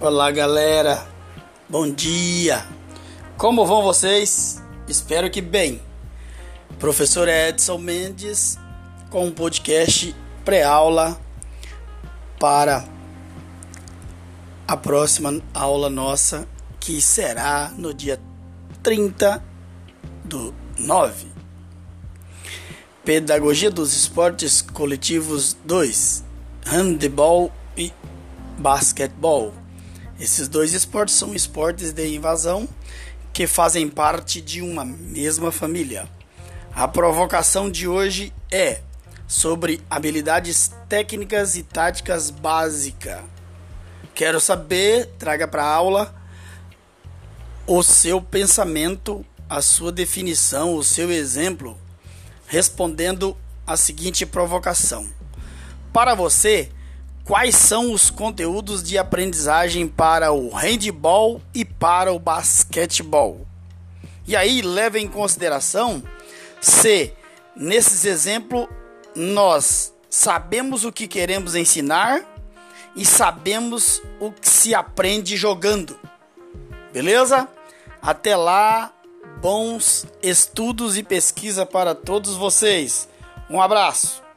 Olá, galera. Bom dia. Como vão vocês? Espero que bem. Professor Edson Mendes com um podcast pré-aula para a próxima aula nossa, que será no dia 30 do 9. Pedagogia dos Esportes Coletivos 2, Handebol e Basquetebol. Esses dois esportes são esportes de invasão que fazem parte de uma mesma família. A provocação de hoje é sobre habilidades técnicas e táticas básicas. Quero saber, traga para a aula o seu pensamento, a sua definição, o seu exemplo, respondendo a seguinte provocação. Para você, quais são os conteúdos de aprendizagem para o handball e para o basquetebol. E aí leve em consideração se nesses exemplos nós sabemos o que queremos ensinar e sabemos o que se aprende jogando. Beleza? Até lá, bons estudos e pesquisa para todos vocês. Um abraço.